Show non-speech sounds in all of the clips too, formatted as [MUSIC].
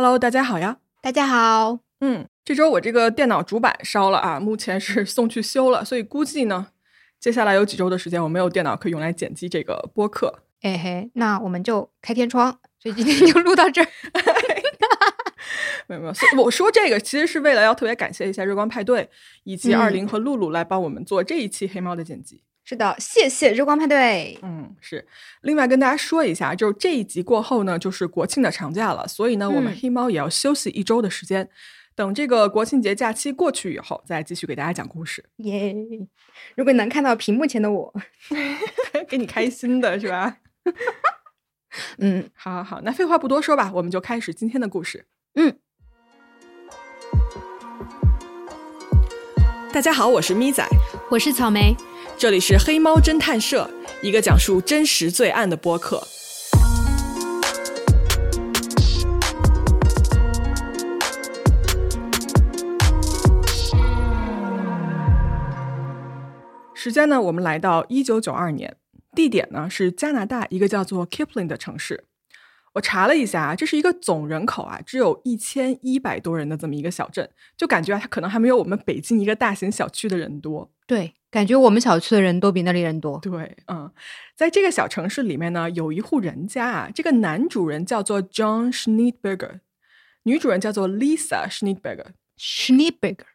Hello，大家好呀！大家好。嗯，这周我这个电脑主板烧了啊，目前是送去修了，所以估计呢，接下来有几周的时间我没有电脑可以用来剪辑这个播客。哎嘿，那我们就开天窗，所以今天就录到这儿。[LAUGHS] 没有没有，所以我说这个其实是为了要特别感谢一下日光派对以及二零和露露来帮我们做这一期黑猫的剪辑。是的，谢谢日光派对。嗯，是。另外跟大家说一下，就是这一集过后呢，就是国庆的长假了，所以呢，我们黑猫也要休息一周的时间。等这个国庆节假期过去以后，再继续给大家讲故事。耶！如果能看到屏幕前的我，[LAUGHS] 给你开心的是吧？[LAUGHS] 嗯，好，[LAUGHS] 好，好。那废话不多说吧，我们就开始今天的故事。嗯。大家好，我是咪仔，我是草莓。这里是黑猫侦探社，一个讲述真实罪案的播客。时间呢，我们来到一九九二年，地点呢是加拿大一个叫做 Kipling 的城市。我查了一下啊，这是一个总人口啊只有一千一百多人的这么一个小镇，就感觉啊，它可能还没有我们北京一个大型小区的人多。对。感觉我们小区的人都比那里人多。对，嗯，在这个小城市里面呢，有一户人家啊，这个男主人叫做 John Schneidberger，女主人叫做 Lisa Schneidberger。Schneidberger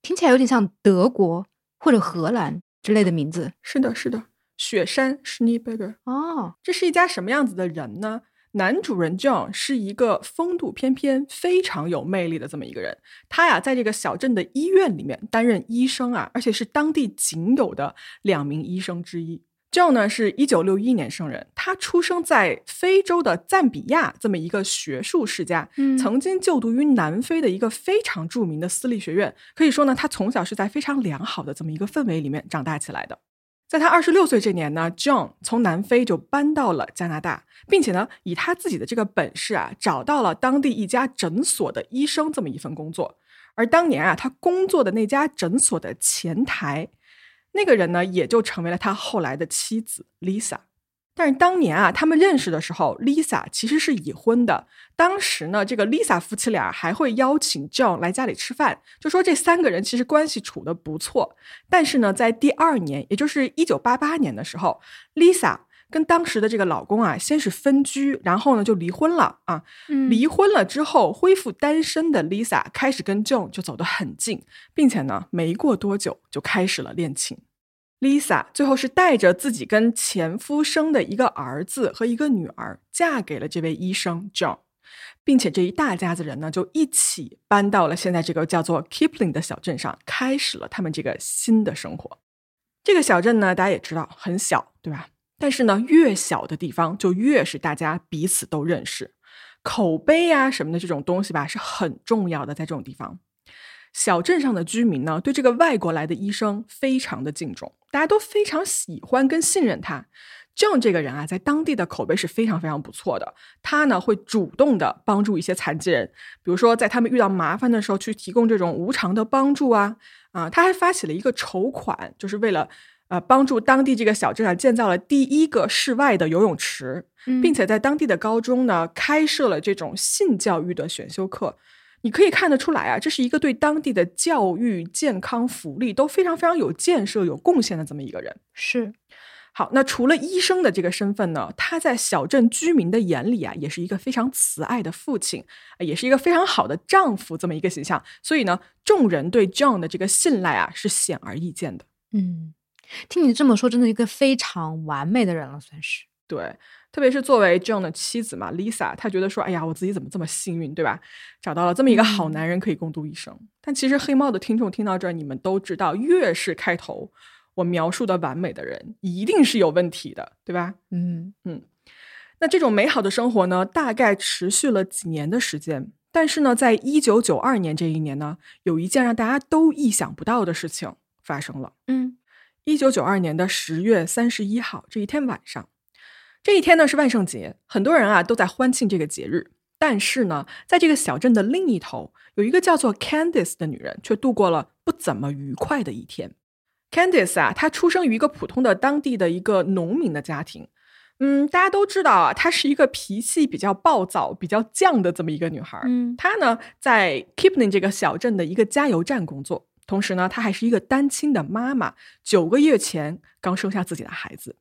听起来有点像德国或者荷兰之类的名字。是的，是的，雪山 Schneidberger。哦，这是一家什么样子的人呢？男主人 John 是一个风度翩翩、非常有魅力的这么一个人。他呀，在这个小镇的医院里面担任医生啊，而且是当地仅有的两名医生之一。John 呢，是一九六一年生人，他出生在非洲的赞比亚这么一个学术世家，嗯曾经就读于南非的一个非常著名的私立学院。可以说呢，他从小是在非常良好的这么一个氛围里面长大起来的。在他二十六岁这年呢，John 从南非就搬到了加拿大，并且呢，以他自己的这个本事啊，找到了当地一家诊所的医生这么一份工作。而当年啊，他工作的那家诊所的前台，那个人呢，也就成为了他后来的妻子 Lisa。但是当年啊，他们认识的时候，Lisa 其实是已婚的。当时呢，这个 Lisa 夫妻俩还会邀请 John 来家里吃饭，就说这三个人其实关系处的不错。但是呢，在第二年，也就是一九八八年的时候，Lisa 跟当时的这个老公啊，先是分居，然后呢就离婚了啊。离婚了之后，恢复单身的 Lisa 开始跟 John 就走得很近，并且呢，没过多久就开始了恋情。Lisa 最后是带着自己跟前夫生的一个儿子和一个女儿，嫁给了这位医生 John，并且这一大家子人呢，就一起搬到了现在这个叫做 Kipling 的小镇上，开始了他们这个新的生活。这个小镇呢，大家也知道很小，对吧？但是呢，越小的地方就越是大家彼此都认识，口碑啊什么的这种东西吧，是很重要的，在这种地方。小镇上的居民呢，对这个外国来的医生非常的敬重，大家都非常喜欢跟信任他。John 这个人啊，在当地的口碑是非常非常不错的。他呢，会主动的帮助一些残疾人，比如说在他们遇到麻烦的时候，去提供这种无偿的帮助啊啊！他还发起了一个筹款，就是为了呃帮助当地这个小镇上建造了第一个室外的游泳池，并且在当地的高中呢开设了这种性教育的选修课。你可以看得出来啊，这是一个对当地的教育、健康、福利都非常非常有建设、有贡献的这么一个人。是，好，那除了医生的这个身份呢，他在小镇居民的眼里啊，也是一个非常慈爱的父亲，也是一个非常好的丈夫这么一个形象。所以呢，众人对 John 的这个信赖啊，是显而易见的。嗯，听你这么说，真的一个非常完美的人了，算是。对。特别是作为 John 的妻子嘛，Lisa，她觉得说，哎呀，我自己怎么这么幸运，对吧？找到了这么一个好男人可以共度一生。但其实黑猫的听众听到这儿，你们都知道，越是开头我描述的完美的人，一定是有问题的，对吧？嗯嗯。那这种美好的生活呢，大概持续了几年的时间。但是呢，在一九九二年这一年呢，有一件让大家都意想不到的事情发生了。嗯，一九九二年的十月三十一号这一天晚上。这一天呢是万圣节，很多人啊都在欢庆这个节日。但是呢，在这个小镇的另一头，有一个叫做 Candice 的女人，却度过了不怎么愉快的一天。Candice 啊，她出生于一个普通的当地的一个农民的家庭。嗯，大家都知道啊，她是一个脾气比较暴躁、比较犟的这么一个女孩。嗯她呢，在 Kipling 这个小镇的一个加油站工作，同时呢，她还是一个单亲的妈妈，九个月前刚生下自己的孩子。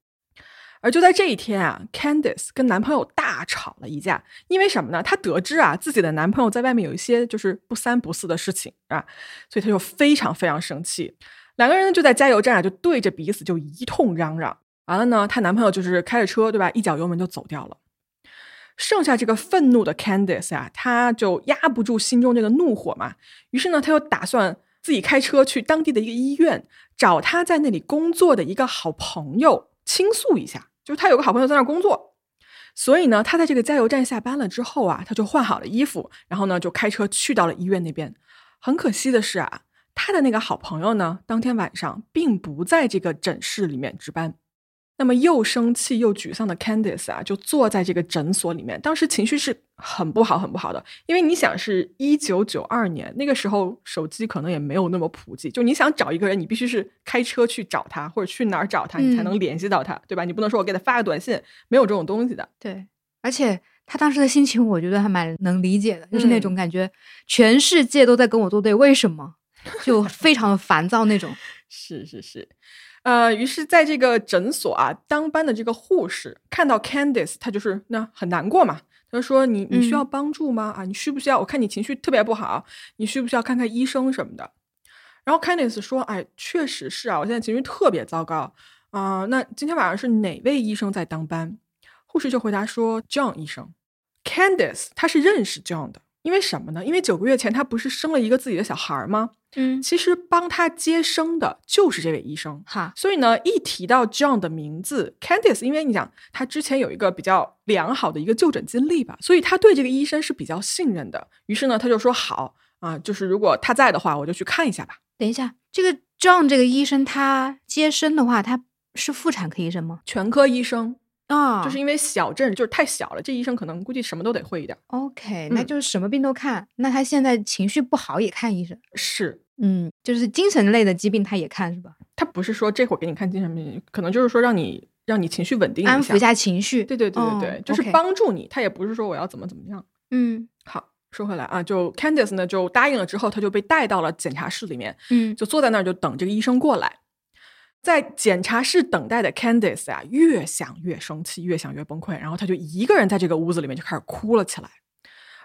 而就在这一天啊，Candice 跟男朋友大吵了一架，因为什么呢？她得知啊自己的男朋友在外面有一些就是不三不四的事情啊，所以她就非常非常生气。两个人就在加油站啊，就对着彼此就一通嚷嚷。完了呢，她男朋友就是开着车，对吧？一脚油门就走掉了。剩下这个愤怒的 Candice 啊，她就压不住心中这个怒火嘛，于是呢，她又打算自己开车去当地的一个医院，找她在那里工作的一个好朋友倾诉一下。就他有个好朋友在那工作，所以呢，他在这个加油站下班了之后啊，他就换好了衣服，然后呢，就开车去到了医院那边。很可惜的是啊，他的那个好朋友呢，当天晚上并不在这个诊室里面值班。那么又生气又沮丧的 Candice 啊，就坐在这个诊所里面，当时情绪是很不好、很不好的。因为你想，是一九九二年那个时候，手机可能也没有那么普及，就你想找一个人，你必须是开车去找他，或者去哪儿找他，你才能联系到他，对吧？你不能说我给他发个短信，没有这种东西的。对，而且他当时的心情，我觉得还蛮能理解的，就是那种感觉，全世界都在跟我作对，为什么？就非常的烦躁那种。是 [LAUGHS] 是是。呃，于是在这个诊所啊，当班的这个护士看到 Candice，她就是那很难过嘛。她说：“你你需要帮助吗？啊，你需不需要？我看你情绪特别不好，你需不需要看看医生什么的？”然后 Candice 说：“哎，确实是啊，我现在情绪特别糟糕啊。那今天晚上是哪位医生在当班？”护士就回答说：“John 医生。”Candice 他是认识 John 的，因为什么呢？因为九个月前他不是生了一个自己的小孩吗？嗯，其实帮他接生的就是这位医生，哈，所以呢，一提到 John 的名字，Candice，因为你讲他之前有一个比较良好的一个就诊经历吧，所以他对这个医生是比较信任的。于是呢，他就说好啊，就是如果他在的话，我就去看一下吧。等一下，这个 John 这个医生他接生的话，他是妇产科医生吗？全科医生啊，就是因为小镇就是太小了，这医生可能估计什么都得会一点。OK，那嗯就是什么病都看。那他现在情绪不好也看医生，是嗯，就是精神类的疾病他也看是吧？他不是说这会儿给你看精神病，可能就是说让你让你情绪稳定下安抚一。下情绪。对对对对对，哦就是帮助你，他也不是说我要怎么怎么样。嗯好，说回来啊，就 Candice 呢就答应了之后，他就被带到了检查室里面，嗯，就坐在那儿就等这个医生过来。在检查室等待的 Candice 啊，越想越生气，越想越崩溃，然后他就一个人在这个屋子里面就开始哭了起来。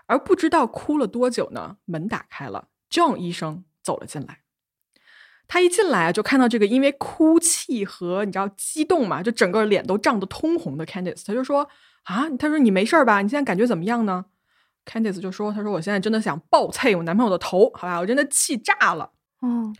而不知道哭了多久呢，门打开了，John 医生走了进来。他一进来啊，就看到这个因为哭泣和你知道激动嘛，就整个脸都涨得通红的 Candice，他就说啊，他说你没事儿吧？你现在感觉怎么样呢？Candice 就说，他说我现在真的想暴啐我男朋友的头，好吧，我真的气炸了。嗯，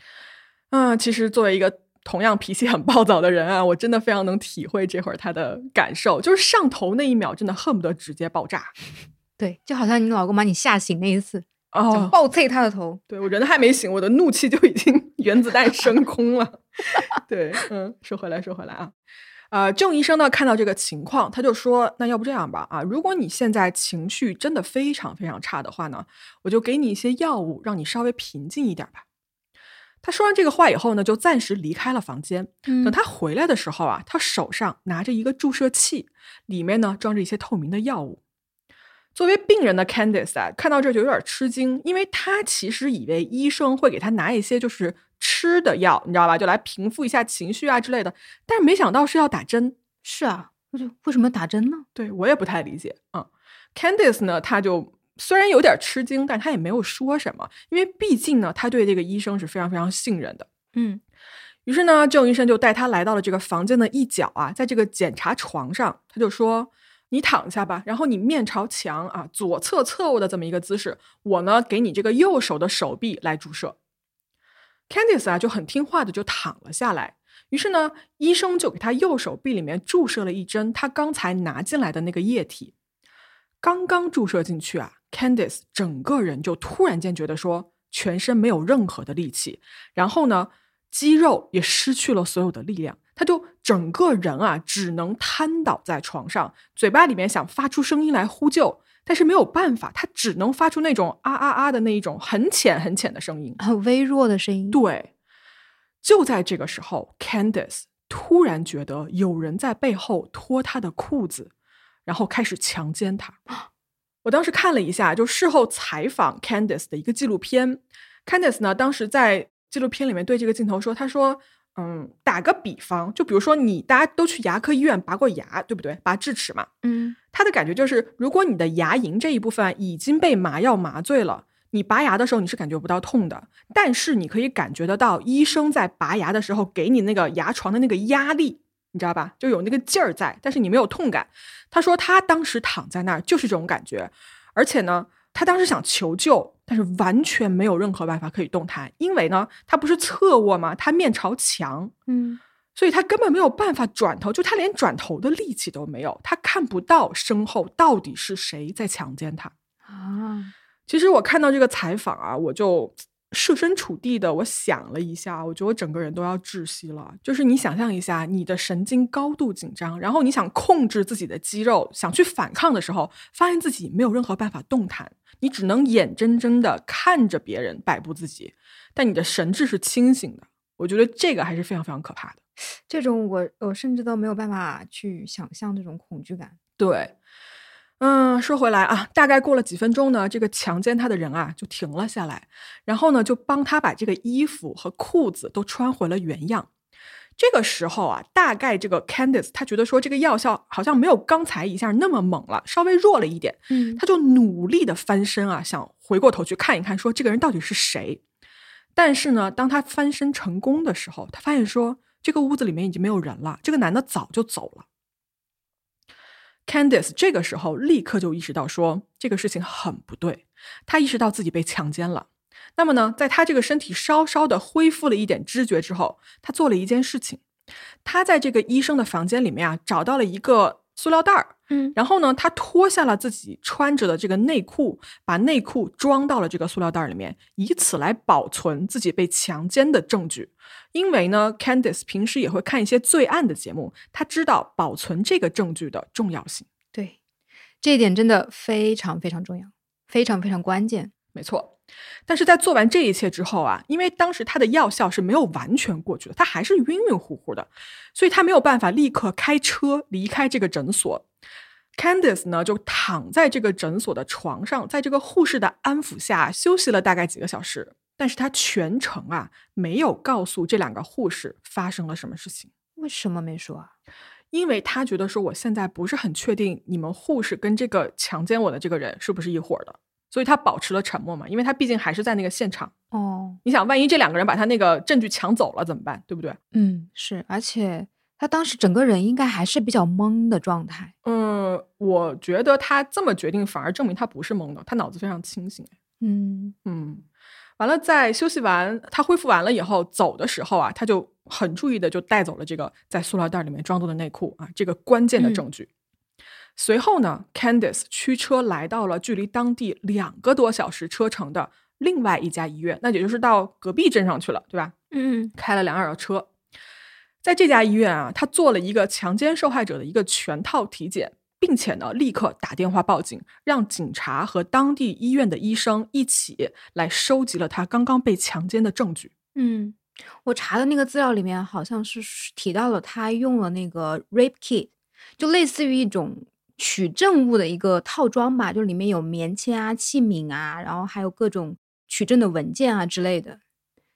嗯，其实作为一个同样脾气很暴躁的人啊，我真的非常能体会这会儿他的感受，就是上头那一秒，真的恨不得直接爆炸。[LAUGHS] 对，就好像你老公把你吓醒那一次，想哦，暴啐他的头。对我人还没醒，我的怒气就已经原子弹升空了。[LAUGHS] 对，嗯，说回来，说回来啊，呃，郑医生呢看到这个情况，他就说，那要不这样吧，啊，如果你现在情绪真的非常非常差的话呢，我就给你一些药物，让你稍微平静一点吧。他说完这个话以后呢，就暂时离开了房间。嗯等他回来的时候啊，他手上拿着一个注射器，里面呢装着一些透明的药物。作为病人的 Candice 啊，看到这就有点吃惊，因为他其实以为医生会给他拿一些就是吃的药，你知道吧，就来平复一下情绪啊之类的，但是没想到是要打针。是啊，为什么打针呢？对我也不太理解啊、嗯。Candice 呢，他就虽然有点吃惊，但他也没有说什么，因为毕竟呢，他对这个医生是非常非常信任的。嗯于是呢，郑医生就带他来到了这个房间的一角啊，在这个检查床上，他就说：“你躺下吧，然后你面朝墙啊，左侧侧卧的这么一个姿势，我呢给你这个右手的手臂来注射。”Candice 啊就很听话的就躺了下来。于是呢，医生就给他右手臂里面注射了一针他刚才拿进来的那个液体。刚刚注射进去啊，Candice 整个人就突然间觉得说全身没有任何的力气，然后呢，肌肉也失去了所有的力量，他就整个人啊只能瘫倒在床上，嘴巴里面想发出声音来呼救，但是没有办法，他只能发出那种啊啊啊的那一种很浅很浅的声音。很微弱的声音。对，就在这个时候，Candice 突然觉得有人在背后脱他的裤子，然后开始强奸他。我当时看了一下，就事后采访 Candice 的一个纪录片。Candice 呢，当时在纪录片里面对这个镜头说：“他说，嗯，打个比方，就比如说你大家都去牙科医院拔过牙，对不对？拔智齿嘛。嗯，他的感觉就是，如果你的牙龈这一部分已经被麻药麻醉了，你拔牙的时候你是感觉不到痛的，但是你可以感觉得到医生在拔牙的时候给你那个牙床的那个压力，你知道吧？就有那个劲儿在，但是你没有痛感。他说他当时躺在那儿就是这种感觉，而且呢。”他当时想求救，但是完全没有任何办法可以动弹，因为呢，他不是侧卧吗？他面朝墙，嗯，所以他根本没有办法转头，就他连转头的力气都没有，他看不到身后到底是谁在强奸他啊。其实我看到这个采访啊，我就。设身处地的，我想了一下，我觉得我整个人都要窒息了。就是你想象一下，你的神经高度紧张，然后你想控制自己的肌肉，想去反抗的时候，发现自己没有任何办法动弹，你只能眼睁睁的看着别人摆布自己，但你的神智是清醒的。我觉得这个还是非常非常可怕的。这种我我甚至都没有办法去想象这种恐惧感。对。嗯，说回来啊，大概过了几分钟呢，这个强奸他的人啊就停了下来，然后呢就帮他把这个衣服和裤子都穿回了原样。这个时候啊，大概这个 Candice 他觉得说这个药效好像没有刚才一下那么猛了，稍微弱了一点，嗯，他就努力的翻身啊，想回过头去看一看，说这个人到底是谁。但是呢，当他翻身成功的时候，他发现说这个屋子里面已经没有人了，这个男的早就走了。Candice 这个时候立刻就意识到说这个事情很不对，他意识到自己被强奸了。那么呢，在他这个身体稍稍的恢复了一点知觉之后，他做了一件事情，他在这个医生的房间里面啊找到了一个。塑料袋儿，嗯，然后呢，他脱下了自己穿着的这个内裤，把内裤装到了这个塑料袋里面，以此来保存自己被强奸的证据。因为呢，Candice 平时也会看一些罪案的节目，他知道保存这个证据的重要性。对，这一点真的非常非常重要，非常非常关键。没错。但是在做完这一切之后啊，因为当时他的药效是没有完全过去的，他还是晕晕乎乎的，所以他没有办法立刻开车离开这个诊所。Candice 呢就躺在这个诊所的床上，在这个护士的安抚下休息了大概几个小时。但是他全程啊没有告诉这两个护士发生了什么事情。为什么没说啊？因为他觉得说我现在不是很确定你们护士跟这个强奸我的这个人是不是一伙的。所以他保持了沉默嘛，因为他毕竟还是在那个现场。哦，你想，万一这两个人把他那个证据抢走了怎么办？对不对？嗯，是，而且他当时整个人应该还是比较懵的状态。嗯，我觉得他这么决定反而证明他不是懵的，他脑子非常清醒。嗯嗯，完了，在休息完，他恢复完了以后，走的时候啊，他就很注意的就带走了这个在塑料袋里面装着的内裤啊，这个关键的证据。随后呢，Candice 驱车来到了距离当地两个多小时车程的另外一家医院，那也就是到隔壁镇上去了，对吧？嗯，开了两小时车，在这家医院啊，他做了一个强奸受害者的一个全套体检，并且呢，立刻打电话报警，让警察和当地医院的医生一起来收集了他刚刚被强奸的证据。嗯，我查的那个资料里面好像是提到了他用了那个 rape kit，就类似于一种。取证物的一个套装吧，就里面有棉签啊、器皿啊，然后还有各种取证的文件啊之类的。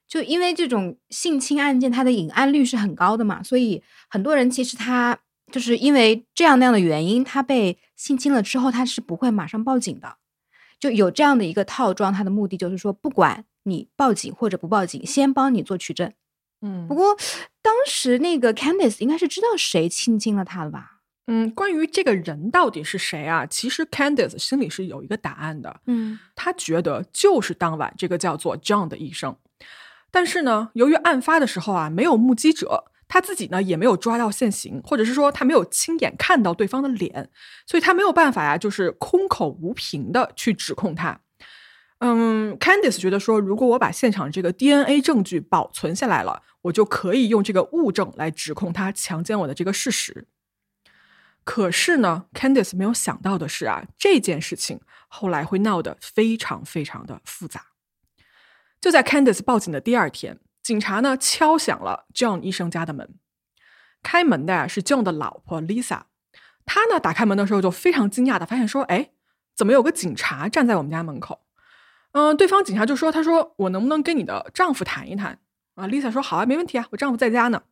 就因为这种性侵案件，它的隐案率是很高的嘛，所以很多人其实他就是因为这样那样的原因，他被性侵了之后，他是不会马上报警的。就有这样的一个套装，它的目的就是说，不管你报警或者不报警，先帮你做取证。嗯，不过当时那个 Candice 应该是知道谁性侵了他了吧？嗯，关于这个人到底是谁啊？其实 Candice 心里是有一个答案的。嗯，他觉得就是当晚这个叫做 John 的医生。但是呢，由于案发的时候啊没有目击者，他自己呢也没有抓到现行，或者是说他没有亲眼看到对方的脸，所以他没有办法呀，就是空口无凭的去指控他。嗯，Candice 觉得说，如果我把现场这个 DNA 证据保存下来了，我就可以用这个物证来指控他强奸我的这个事实。可是呢，Candice 没有想到的是啊，这件事情后来会闹得非常非常的复杂。就在 Candice 报警的第二天，警察呢敲响了 John 医生家的门。开门的呀是 John 的老婆 Lisa。她呢打开门的时候就非常惊讶的发现说：“哎，怎么有个警察站在我们家门口？”嗯，对方警察就说：“他说我能不能跟你的丈夫谈一谈？”啊，Lisa 说：“好啊，没问题啊，我丈夫在家呢。”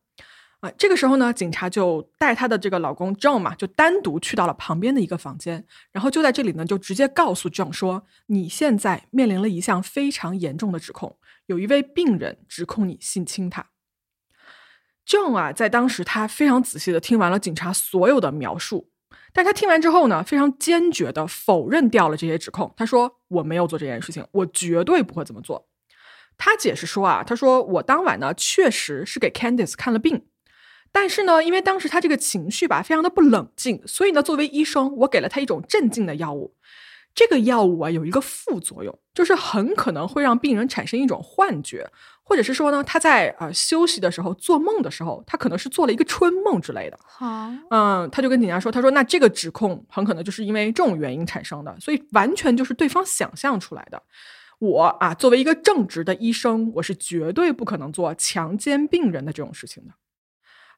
啊，这个时候呢，警察就带她的这个老公 John 嘛，就单独去到了旁边的一个房间，然后就在这里呢，就直接告诉 John 说：“你现在面临了一项非常严重的指控，有一位病人指控你性侵他。” John 啊，在当时他非常仔细的听完了警察所有的描述，但他听完之后呢，非常坚决的否认掉了这些指控。他说：“我没有做这件事情，我绝对不会这么做。”他解释说啊，他说：“我当晚呢，确实是给 Candice 看了病。”但是呢，因为当时他这个情绪吧，非常的不冷静，所以呢，作为医生，我给了他一种镇静的药物。这个药物啊，有一个副作用，就是很可能会让病人产生一种幻觉，或者是说呢，他在呃休息的时候做梦的时候，他可能是做了一个春梦之类的。好，嗯，他就跟警察说，他说那这个指控很可能就是因为这种原因产生的，所以完全就是对方想象出来的。我啊，作为一个正直的医生，我是绝对不可能做强奸病人的这种事情的。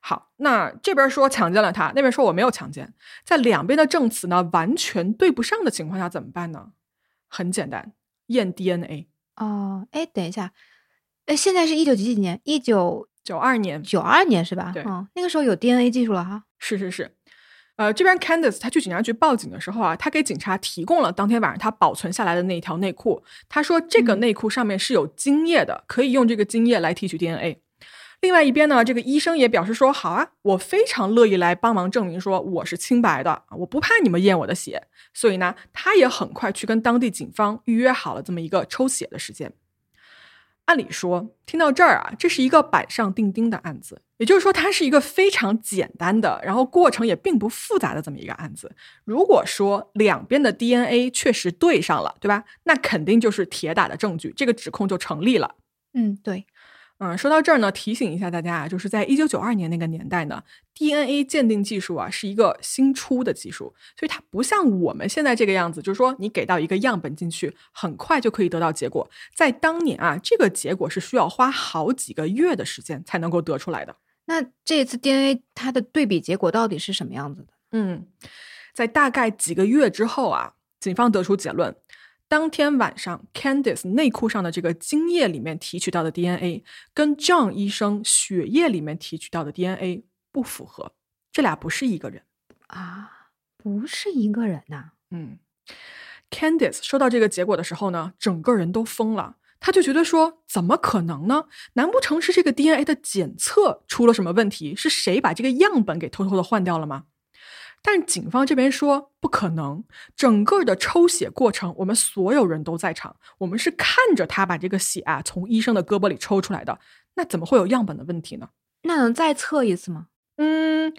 好，那这边说强奸了他，那边说我没有强奸，在两边的证词呢完全对不上的情况下怎么办呢？很简单，验 DNA。哦，哎，等一下，哎，现在是一九几几年？一九九二年，九二年是吧？对，嗯，那个时候有 DNA 技术了哈。是是是，呃，这边 Candice 他去警察局报警的时候啊，他给警察提供了当天晚上他保存下来的那一条内裤，他说这个内裤上面是有精液的，可以用这个精液来提取 DNA。另外一边呢，这个医生也表示说：“好啊，我非常乐意来帮忙证明说我是清白的，我不怕你们验我的血。”所以呢，他也很快去跟当地警方预约好了这么一个抽血的时间。按理说，听到这儿啊，这是一个板上钉钉的案子，也就是说，它是一个非常简单的，然后过程也并不复杂的这么一个案子。如果说两边的 DNA 确实对上了，对吧？那肯定就是铁打的证据，这个指控就成立了。嗯，对。嗯，说到这儿呢，提醒一下大家啊，就是在一九九二年那个年代呢，DNA 鉴定技术啊是一个新出的技术，所以它不像我们现在这个样子，就是说你给到一个样本进去，很快就可以得到结果。在当年啊，这个结果是需要花好几个月的时间才能够得出来的。那这次 DNA 它的对比结果到底是什么样子的？嗯，在大概几个月之后啊，警方得出结论。当天晚上，Candice 内裤上的这个精液里面提取到的 DNA，跟 John 医生血液里面提取到的 DNA 不符合，这俩不是一个人啊，不是一个人呐。嗯，Candice 收到这个结果的时候呢，整个人都疯了，他就觉得说，怎么可能呢？难不成是这个 DNA 的检测出了什么问题？是谁把这个样本给偷偷的换掉了吗？但警方这边说不可能，整个的抽血过程我们所有人都在场，我们是看着他把这个血啊从医生的胳膊里抽出来的，那怎么会有样本的问题呢？那能再测一次吗？嗯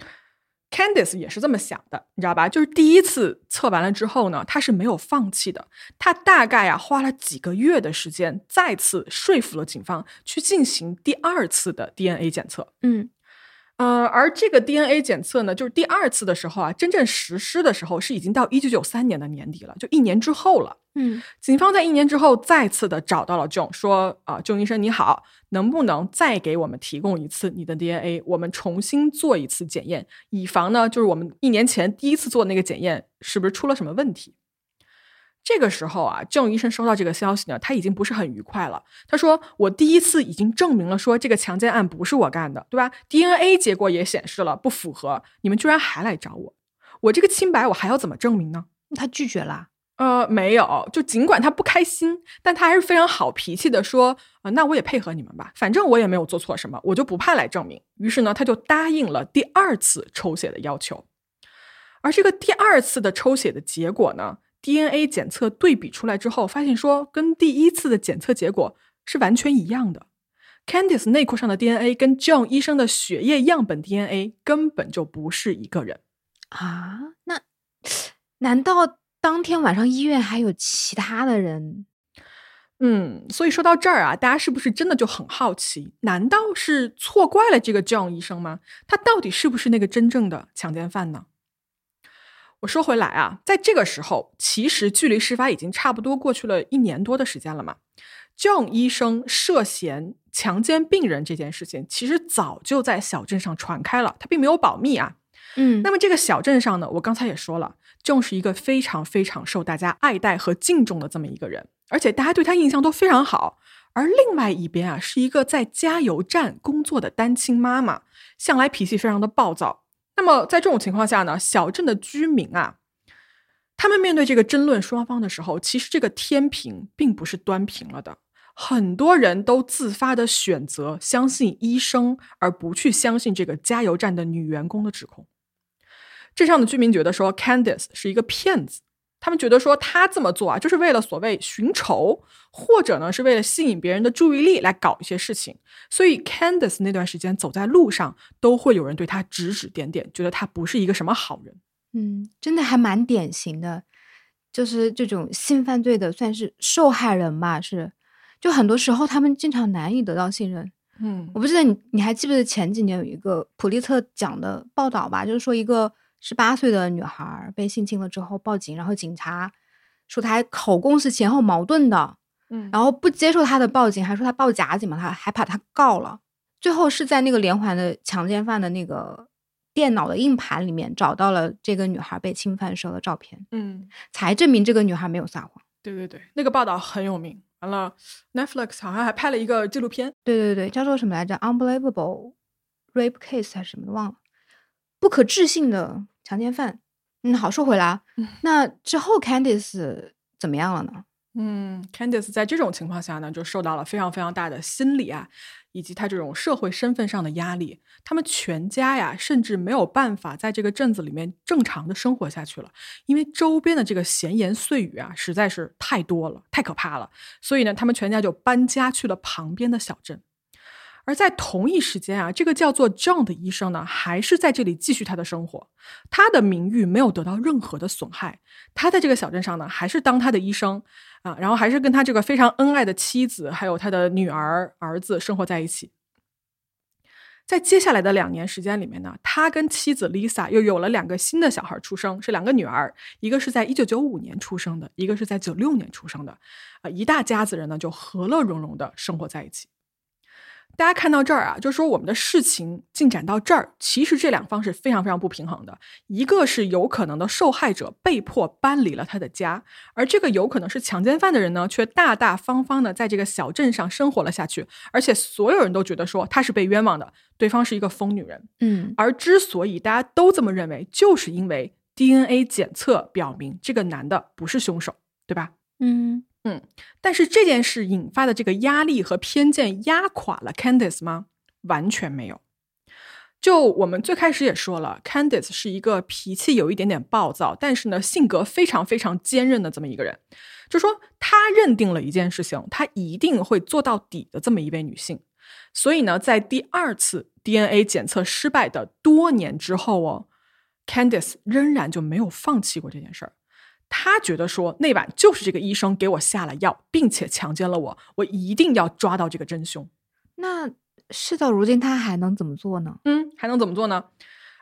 ，Candice 也是这么想的，你知道吧？就是第一次测完了之后呢，他是没有放弃的，他大概啊花了几个月的时间，再次说服了警方去进行第二次的 DNA 检测。嗯。呃，而这个 DNA 检测呢，就是第二次的时候啊，真正实施的时候是已经到一九九三年的年底了，就一年之后了。嗯，警方在一年之后再次的找到了 John，说啊，John 医生你好，能不能再给我们提供一次你的 DNA，我们重新做一次检验，以防呢，就是我们一年前第一次做那个检验是不是出了什么问题？这个时候啊，郑医生收到这个消息呢，他已经不是很愉快了。他说：“我第一次已经证明了，说这个强奸案不是我干的，对吧？DNA 结果也显示了不符合，你们居然还来找我，我这个清白我还要怎么证明呢？”他拒绝了。呃，没有，就尽管他不开心，但他还是非常好脾气的说：“啊，那我也配合你们吧，反正我也没有做错什么，我就不怕来证明。”于是呢，他就答应了第二次抽血的要求。而这个第二次的抽血的结果呢？DNA 检测对比出来之后，发现说跟第一次的检测结果是完全一样的。Candice 内裤上的 DNA 跟 John 医生的血液样本 DNA 根本就不是一个人啊！那难道当天晚上医院还有其他的人？嗯，所以说到这儿啊，大家是不是真的就很好奇？难道是错怪了这个 John 医生吗？他到底是不是那个真正的强奸犯呢？我说回来啊，在这个时候，其实距离事发已经差不多过去了一年多的时间了嘛。John 医生涉嫌强奸病人这件事情，其实早就在小镇上传开了，他并没有保密啊。嗯，那么这个小镇上呢，我刚才也说了，正是一个非常非常受大家爱戴和敬重的这么一个人，而且大家对他印象都非常好。而另外一边啊，是一个在加油站工作的单亲妈妈，向来脾气非常的暴躁。那么在这种情况下呢，小镇的居民啊，他们面对这个争论双方的时候，其实这个天平并不是端平了的。很多人都自发的选择相信医生，而不去相信这个加油站的女员工的指控。镇上的居民觉得说，Candice 是一个骗子，他们觉得说他这么做啊，就是为了所谓寻仇，或者呢是为了吸引别人的注意力来搞一些事情。所以 Candice 那段时间走在路上，都会有人对他指指点点，觉得他不是一个什么好人。嗯，真的还蛮典型的，就是这种性犯罪的算是受害人吧，是。就很多时候，他们经常难以得到信任。嗯我不记得你你还记不记得前几年有一个普利策奖的报道吧？就是说一个十八岁的女孩被性侵了之后报警，然后警察说她口供是前后矛盾的，嗯然后不接受她的报警，还说她报假警嘛，她还把她告了。最后是在那个连环的强奸犯的那个电脑的硬盘里面找到了这个女孩被侵犯时候的照片，嗯，才证明这个女孩没有撒谎。对对对，那个报道很有名。完了，Netflix 好像还拍了一个纪录片。对对对，叫做什么来着？Unbelievable rape case 还是什么的忘了，不可置信的强奸犯。嗯，好，说回来啊，嗯那之后 Candice 怎么样了呢？嗯，Candice 在这种情况下呢，就受到了非常非常大的心理啊，以及他这种社会身份上的压力。他们全家呀，甚至没有办法在这个镇子里面正常的生活下去了，因为周边的这个闲言碎语啊，实在是太多了，太可怕了。所以呢，他们全家就搬家去了旁边的小镇。而在同一时间啊，这个叫做 John 的医生呢，还是在这里继续他的生活，他的名誉没有得到任何的损害。他在这个小镇上呢，还是当他的医生啊，然后还是跟他这个非常恩爱的妻子，还有他的女儿、儿子生活在一起。在接下来的两年时间里面呢，他跟妻子 Lisa 又有了两个新的小孩出生，是两个女儿，一个是在一九九五年出生的，一个是在九六年出生的，啊，一大家子人呢就和乐融融的生活在一起。大家看到这儿啊，就说我们的事情进展到这儿，其实这两方是非常非常不平衡的。一个是有可能的受害者被迫搬离了他的家，而这个有可能是强奸犯的人呢，却大大方方的在这个小镇上生活了下去，而且所有人都觉得说他是被冤枉的，对方是一个疯女人。嗯而之所以大家都这么认为，就是因为 DNA 检测表明这个男的不是凶手，对吧？嗯嗯但是这件事引发的这个压力和偏见压垮了 Candice 吗？完全没有。就我们最开始也说了，Candice 是一个脾气有一点点暴躁，但是呢性格非常非常坚韧的这么一个人。就说她认定了一件事情，她一定会做到底的这么一位女性。所以呢，在第二次 DNA 检测失败的多年之后哦，Candice 仍然就没有放弃过这件事儿。他觉得说那晚就是这个医生给我下了药，并且强奸了我，我一定要抓到这个真凶。那事到如今，他还能怎么做呢？嗯，还能怎么做呢？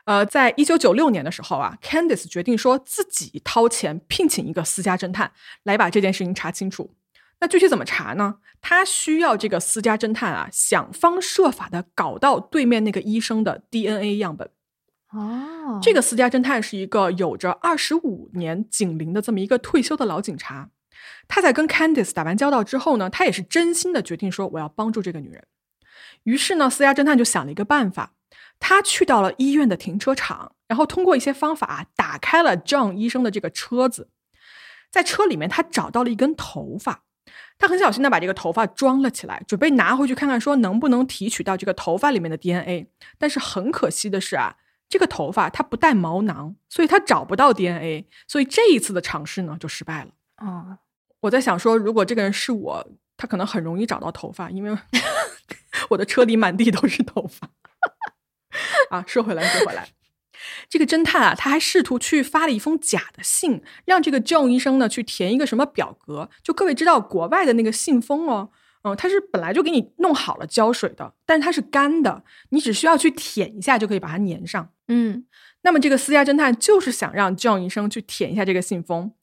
呃，在一九九六年的时候啊，Candice 决定说自己掏钱聘请一个私家侦探来把这件事情查清楚。那具体怎么查呢？他需要这个私家侦探啊，想方设法的搞到对面那个医生的 DNA 样本。哦，这个私家侦探是一个有着二十五年警龄的这么一个退休的老警察。他在跟 Candice 打完交道之后呢，他也是真心的决定说我要帮助这个女人。于是呢，私家侦探就想了一个办法，他去到了医院的停车场，然后通过一些方法打开了 John 医生的这个车子，在车里面他找到了一根头发，他很小心的把这个头发装了起来，准备拿回去看看说能不能提取到这个头发里面的 DNA。但是很可惜的是啊，这个头发它不带毛囊，所以它找不到 DNA，所以这一次的尝试呢就失败了。哦，我在想说，如果这个人是我，他可能很容易找到头发，因为 [LAUGHS] 我的车里满地都是头发。啊，说回来，说回来，这个侦探啊，他还试图去发了一封假的信，让这个 John 医生呢去填一个什么表格。就各位知道，国外的那个信封哦，嗯，它是本来就给你弄好了胶水的，但是它是干的，你只需要去舔一下就可以把它粘上。嗯那么这个私家侦探就是想让 John 医生去舔一下这个信封。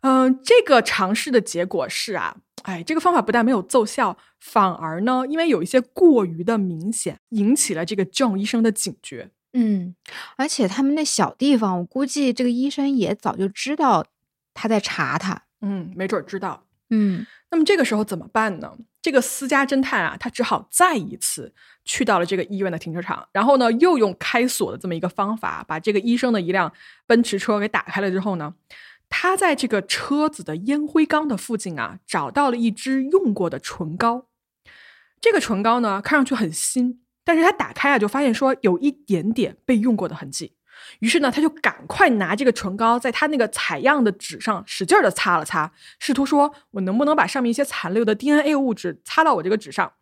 嗯、这个尝试的结果是啊，哎，这个方法不但没有奏效，反而呢，因为有一些过于的明显，引起了这个 John 医生的警觉。嗯，而且他们那小地方，我估计这个医生也早就知道他在查他。嗯，没准知道。嗯，那么这个时候怎么办呢？这个私家侦探啊，他只好再一次去到了这个医院的停车场，然后呢，又用开锁的这么一个方法，把这个医生的一辆奔驰车给打开了之后呢，他在这个车子的烟灰缸的附近啊，找到了一支用过的唇膏。这个唇膏呢，看上去很新，但是他打开啊，就发现说有一点点被用过的痕迹。于是呢，他就赶快拿这个唇膏，在他那个采样的纸上使劲的擦了擦，试图说我能不能把上面一些残留的 DNA 物质擦到我这个纸上。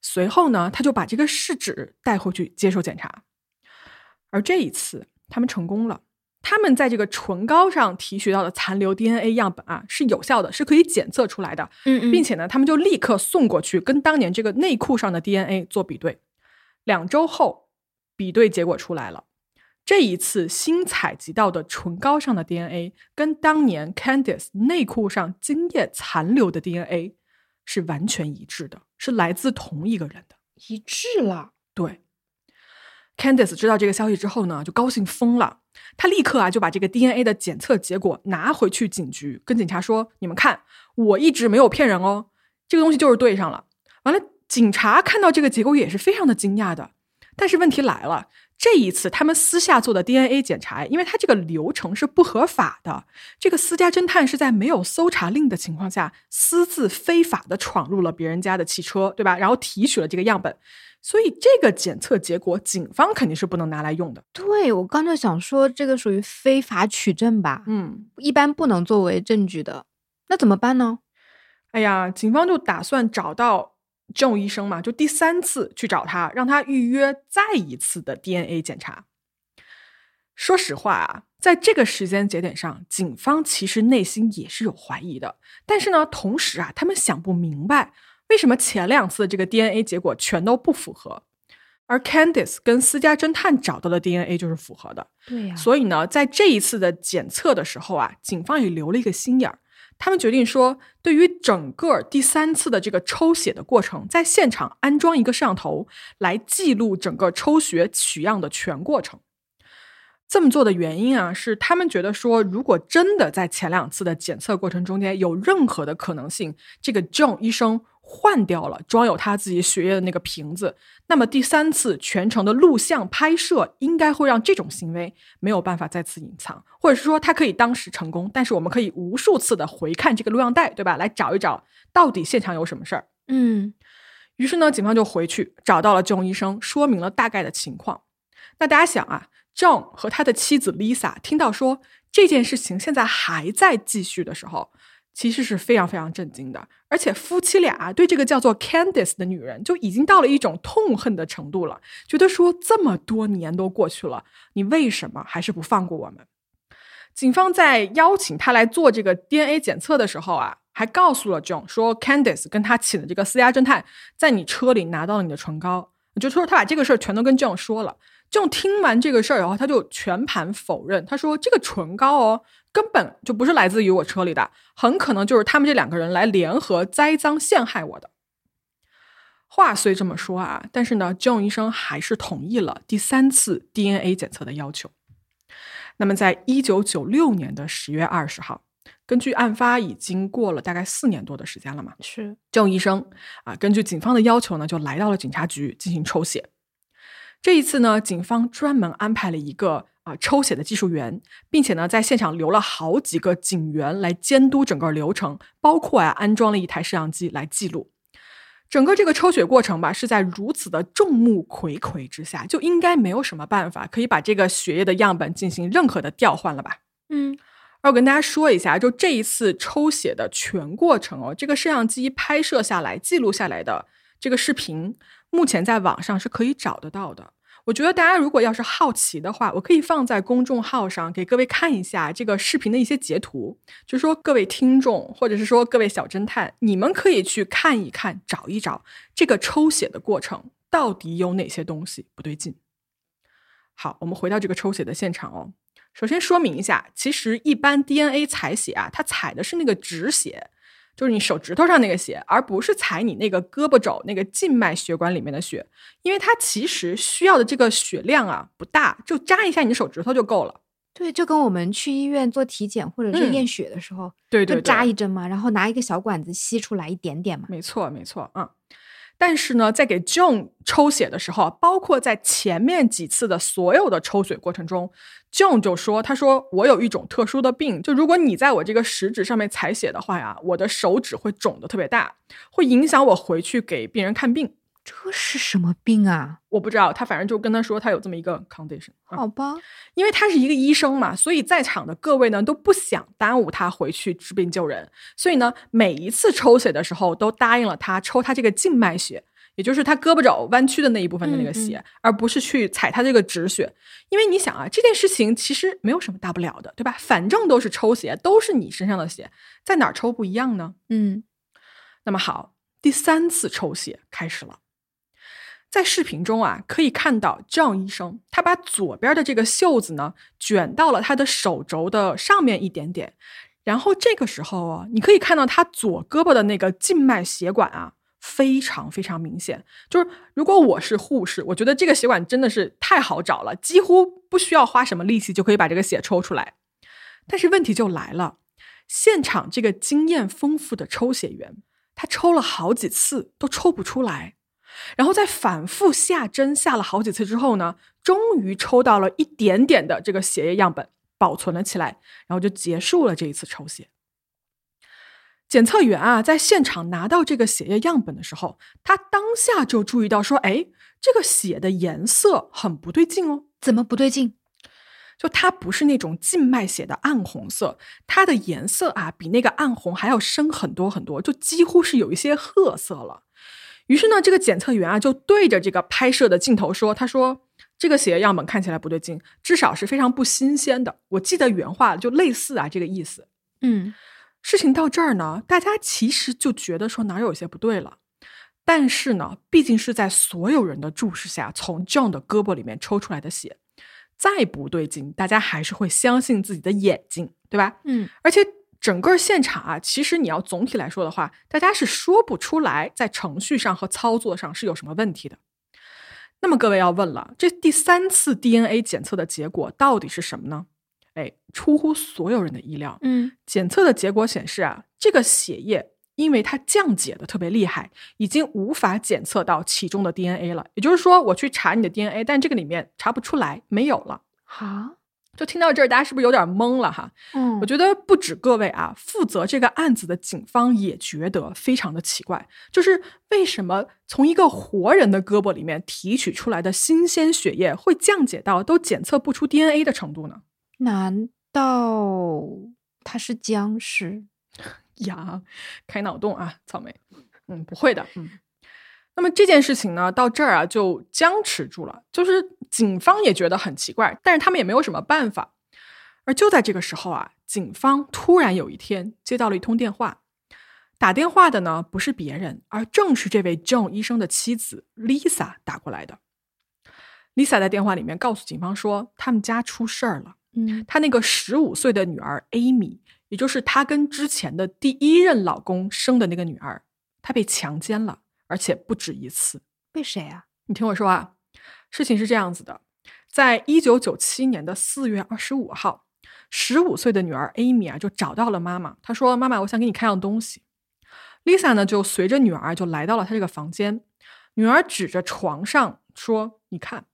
随后呢，他就把这个试纸带回去接受检查。而这一次，他们成功了。他们在这个唇膏上提取到的残留 DNA 样本啊，是有效的，是可以检测出来的。嗯嗯，并且呢，他们就立刻送过去，跟当年这个内裤上的 DNA 做比对。两周后，比对结果出来了。这一次新采集到的唇膏上的 DNA 跟当年 Candice 内裤上精液残留的 DNA 是完全一致的，是来自同一个人的。一致了。对，Candice 知道这个消息之后呢，就高兴疯了。他立刻啊就把这个 DNA 的检测结果拿回去警局，跟警察说：“你们看，我一直没有骗人哦，这个东西就是对上了。”完了，警察看到这个结果也是非常的惊讶的。但是问题来了。这一次，他们私下做的 DNA 检查，因为他这个流程是不合法的。这个私家侦探是在没有搜查令的情况下，私自非法的闯入了别人家的汽车，对吧？然后提取了这个样本，所以这个检测结果，警方肯定是不能拿来用的。对我刚才想说，这个属于非法取证吧？嗯，一般不能作为证据的。那怎么办呢？哎呀，警方就打算找到。郑医生嘛，就第三次去找他，让他预约再一次的 DNA 检查。说实话啊，在这个时间节点上，警方其实内心也是有怀疑的。但是呢，同时啊，他们想不明白为什么前两次的这个 DNA 结果全都不符合，而 Candice 跟私家侦探找到的 DNA 就是符合的。对呀，所以呢，在这一次的检测的时候啊，警方也留了一个心眼儿。他们决定说，对于整个第三次的这个抽血的过程，在现场安装一个摄像头来记录整个抽血取样的全过程。这么做的原因啊，是他们觉得说，如果真的在前两次的检测过程中间有任何的可能性，这个 John 医生。换掉了装有他自己血液的那个瓶子，那么第三次全程的录像拍摄应该会让这种行为没有办法再次隐藏，或者是说他可以当时成功，但是我们可以无数次的回看这个录像带，对吧？来找一找到底现场有什么事儿。嗯，于是呢，警方就回去找到了 John 医生，说明了大概的情况。那大家想啊，John 和他的妻子 Lisa 听到说这件事情现在还在继续的时候。其实是非常非常震惊的，而且夫妻俩对这个叫做 Candice 的女人就已经到了一种痛恨的程度了，觉得说这么多年都过去了，你为什么还是不放过我们？警方在邀请他来做这个 DNA 检测的时候啊，还告诉了 John 说，Candice 跟他请的这个私家侦探在你车里拿到了你的唇膏，就说他把这个事儿全都跟 John 说了。John 听完这个事儿以后，他就全盘否认，他说这个唇膏哦。根本就不是来自于我车里的，很可能就是他们这两个人来联合栽赃陷害我的。话虽这么说啊，但是呢，John 医生还是同意了第三次 DNA 检测的要求。那么，在一九九六年的十月二十号，根据案发已经过了大概四年多的时间了嘛，是 John 医生啊，根据警方的要求呢，就来到了警察局进行抽血。这一次呢，警方专门安排了一个。啊，抽血的技术员，并且呢，在现场留了好几个警员来监督整个流程，包括啊，安装了一台摄像机来记录整个这个抽血过程吧。是在如此的众目睽睽之下，就应该没有什么办法可以把这个血液的样本进行任何的调换了吧？嗯，而我跟大家说一下，就这一次抽血的全过程哦，这个摄像机拍摄下来、记录下来的这个视频，目前在网上是可以找得到的。我觉得大家如果要是好奇的话，我可以放在公众号上给各位看一下这个视频的一些截图。就说，各位听众或者是说各位小侦探，你们可以去看一看，找一找这个抽血的过程到底有哪些东西不对劲。好，我们回到这个抽血的现场哦。首先说明一下，其实一般 DNA 采血啊，它采的是那个止血，就是你手指头上那个血，而不是踩你那个胳膊肘那个静脉血管里面的血，因为它其实需要的这个血量啊不大，就扎一下你的手指头就够了。对，就跟我们去医院做体检或者是嗯验血的时候，对对就扎一针嘛，然后拿一个小管子吸出来一点点嘛。没错，没错，嗯。但是呢，在给 John 抽血的时候，包括在前面几次的所有的抽血过程中，John 就说：“他说我有一种特殊的病，就如果你在我这个食指上面采血的话呀，我的手指会肿得特别大，会影响我回去给病人看病。这是什么病啊？我不知道，他反正就跟他说他有这么一个 condition 啊。好吧，因为他是一个医生嘛，所以在场的各位呢都不想耽误他回去治病救人，所以呢每一次抽血的时候都答应了他抽他这个静脉血，也就是他胳膊肘弯曲的那一部分的那个血，而不是去采他这个止血。因为你想啊，这件事情其实没有什么大不了的，对吧？反正都是抽血，都是你身上的血，在哪儿抽不一样呢？嗯，那么好，第三次抽血开始了。在视频中啊，可以看到 John 医生，他把左边的这个袖子呢卷到了他的手肘的上面一点点，然后这个时候啊，你可以看到他左胳膊的那个静脉血管啊，非常非常明显。就是如果我是护士，我觉得这个血管真的是太好找了，几乎不需要花什么力气就可以把这个血抽出来。但是问题就来了，现场这个经验丰富的抽血员，他抽了好几次都抽不出来。然后在反复下针下了好几次之后呢，终于抽到了一点点的这个血液样本，保存了起来，然后就结束了这一次抽血。检测员啊，在现场拿到这个血液样本的时候，他当下就注意到说：“哎，这个血的颜色很不对劲哦，怎么不对劲？就它不是那种静脉血的暗红色，它的颜色啊比那个暗红还要深很多很多，就几乎是有一些褐色了。”于是呢，这个检测员啊就对着这个拍摄的镜头说：“他说这个血液样本看起来不对劲，至少是非常不新鲜的。”我记得原话就类似啊这个意思。嗯，事情到这儿呢，大家其实就觉得说哪有些不对了。但是呢，毕竟是在所有人的注视下从 John 的胳膊里面抽出来的血，再不对劲，大家还是会相信自己的眼睛，对吧？嗯，而且。整个现场啊，其实你要总体来说的话，大家是说不出来在程序上和操作上是有什么问题的。那么各位要问了，这第三次 DNA 检测的结果到底是什么呢？哎，出乎所有人的意料。嗯，检测的结果显示啊，这个血液因为它降解的特别厉害，已经无法检测到其中的 DNA 了。也就是说，我去查你的 DNA，但这个里面查不出来，没有了。好，就听到这儿，大家是不是有点懵了哈？嗯，我觉得不止各位啊，负责这个案子的警方也觉得非常的奇怪，就是为什么从一个活人的胳膊里面提取出来的新鲜血液会降解到都检测不出 DNA 的程度呢？难道他是僵尸？[LAUGHS] 呀，开脑洞啊，草莓，嗯，不会的，嗯。那么这件事情呢，到这儿啊就僵持住了，就是警方也觉得很奇怪，但是他们也没有什么办法。而就在这个时候啊，警方突然有一天接到了一通电话，打电话的呢不是别人，而正是这位 John 医生的妻子 Lisa 打过来的。Lisa 在电话里面告诉警方说，他们家出事儿了，嗯，她那个十五岁的女儿 Amy，也就是她跟之前的第一任老公生的那个女儿，她被强奸了。而且不止一次，被谁啊？你听我说啊，事情是这样子的，在一九九七年的四月二十五号，十五岁的女儿 Amy 啊就找到了妈妈，她说：“妈妈，我想给你看样东西。”Lisa 呢就随着女儿就来到了她这个房间，女儿指着床上说：“你看。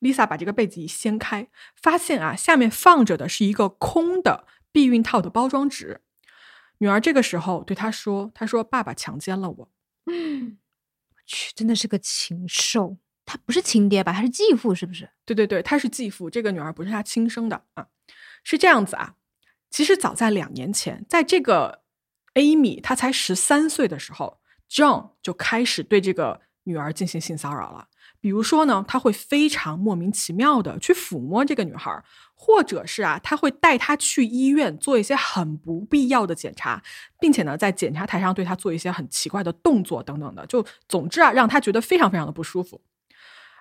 ”Lisa 把这个被子一掀开，发现啊下面放着的是一个空的避孕套的包装纸。女儿这个时候对她说：“她说爸爸强奸了我。”嗯。[LAUGHS] 去，真的是个禽兽！他不是亲爹吧？他是继父，是不是？对对对，他是继父。这个女儿不是他亲生的啊，是这样子啊。其实早在两年前，在这个 Amy 她才十三岁的时候，John 就开始对这个女儿进行性骚扰了。比如说呢，他会非常莫名其妙的去抚摸这个女孩，或者是啊，他会带她去医院做一些很不必要的检查，并且呢，在检查台上对她做一些很奇怪的动作等等的，就总之啊，让她觉得非常非常的不舒服。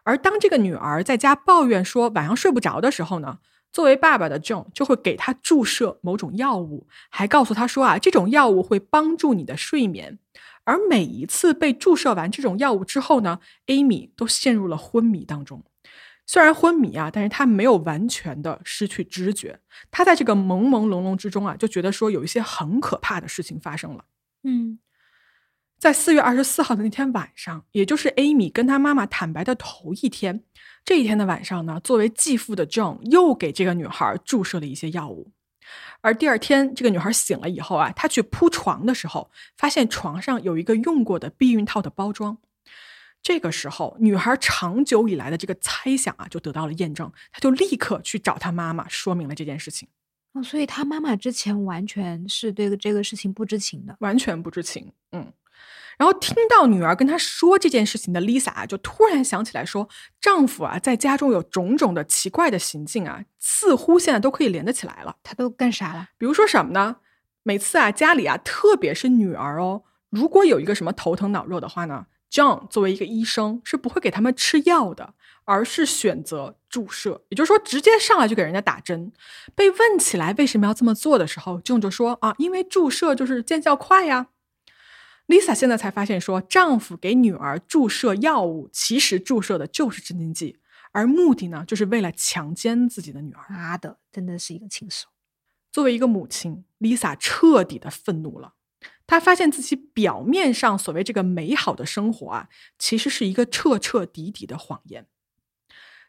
而当这个女儿在家抱怨说晚上睡不着的时候呢作为爸爸的 John 就会给他注射某种药物，还告诉他说啊，这种药物会帮助你的睡眠。而每一次被注射完这种药物之后呢，Amy 都陷入了昏迷当中。虽然昏迷啊，但是她没有完全的失去知觉。她在这个朦朦胧胧之中啊，就觉得说有一些很可怕的事情发生了。嗯，在四月二十四号的那天晚上，也就是 Amy 跟她妈妈坦白的头一天，这一天的晚上呢，作为继父的 John 又给这个女孩注射了一些药物。而第二天，这个女孩醒了以后啊，她去铺床的时候，发现床上有一个用过的避孕套的包装。这个时候，女孩长久以来的这个猜想啊，就得到了验证。她就立刻去找她妈妈，说明了这件事情。哦，所以她妈妈之前完全是对这个事情不知情的，完全不知情。嗯。然后听到女儿跟她说这件事情的 Lisa 啊，就突然想起来说，丈夫啊在家中有种种的奇怪的行径啊，似乎现在都可以连得起来了。他都干啥了？比如说什么呢？每次啊家里啊，特别是女儿哦，如果有一个什么头疼脑热的话呢，John 作为一个医生是不会给他们吃药的，而是选择注射，也就是说直接上来就给人家打针。被问起来为什么要这么做的时候，John 就说啊，因为注射就是见效快呀。Lisa 现在才发现，说丈夫给女儿注射药物，其实注射的就是镇静剂，而目的呢，就是为了强奸自己的女儿。妈的，真的是一个禽兽！作为一个母亲，Lisa 彻底的愤怒了。她发现自己表面上所谓这个美好的生活啊，其实是一个彻彻底底的谎言。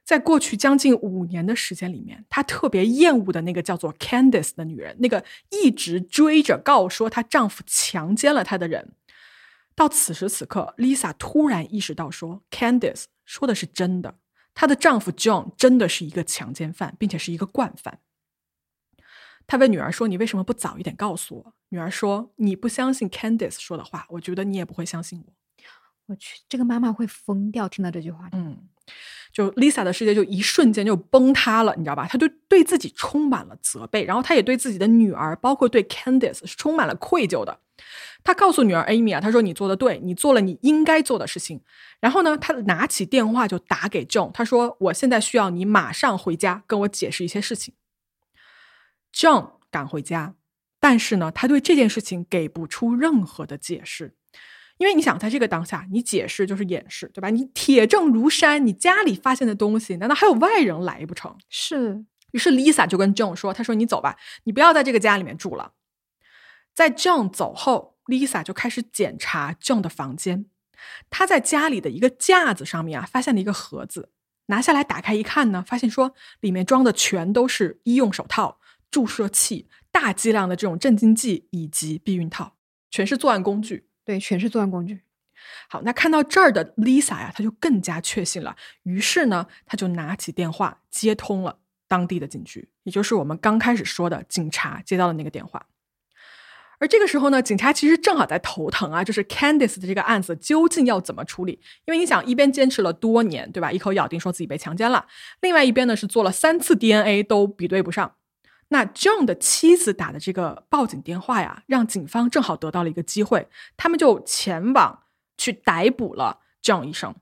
在过去将近五年的时间里面，她特别厌恶的那个叫做 Candice 的女人，那个一直追着告说她丈夫强奸了她的人。到此时此刻，Lisa 突然意识到，说 Candice 说的是真的，她的丈夫 John 真的是一个强奸犯，并且是一个惯犯。她问女儿说：“你为什么不早一点告诉我？”女儿说：“你不相信 Candice 说的话，我觉得你也不会相信我。”我去，这个妈妈会疯掉，听到这句话。嗯。就 Lisa 的世界就一瞬间就崩塌了，你知道吧？她就对自己充满了责备，然后她也对自己的女儿，包括对 Candice 是充满了愧疚的。她告诉女儿 Amy 啊，她说：“你做的对，你做了你应该做的事情。”然后呢，她拿起电话就打给 John，她说：“我现在需要你马上回家跟我解释一些事情。”John 赶回家，但是呢，他对这件事情给不出任何的解释。因为你想在这个当下，你解释就是掩饰，对吧？你铁证如山，你家里发现的东西，难道还有外人来不成？是。于是 Lisa 就跟 John 说：“他说你走吧，你不要在这个家里面住了。”在 John 走后，Lisa 就开始检查 John 的房间。他在家里的一个架子上面啊，发现了一个盒子，拿下来打开一看呢，发现说里面装的全都是医用手套、注射器、大剂量的这种镇静剂以及避孕套，全是作案工具。对，全是作案工具。好，那看到这儿的 Lisa 呀，她就更加确信了。于是呢，她就拿起电话接通了当地的警局，也就是我们刚开始说的警察接到的那个电话。而这个时候呢，警察其实正好在头疼啊，就是 Candice 的这个案子究竟要怎么处理？因为你想，一边坚持了多年，对吧？一口咬定说自己被强奸了，另外一边呢是做了三次 DNA 都比对不上。那 John 的妻子打的这个报警电话呀，让警方正好得到了一个机会，他们就前往去逮捕了 John 医生。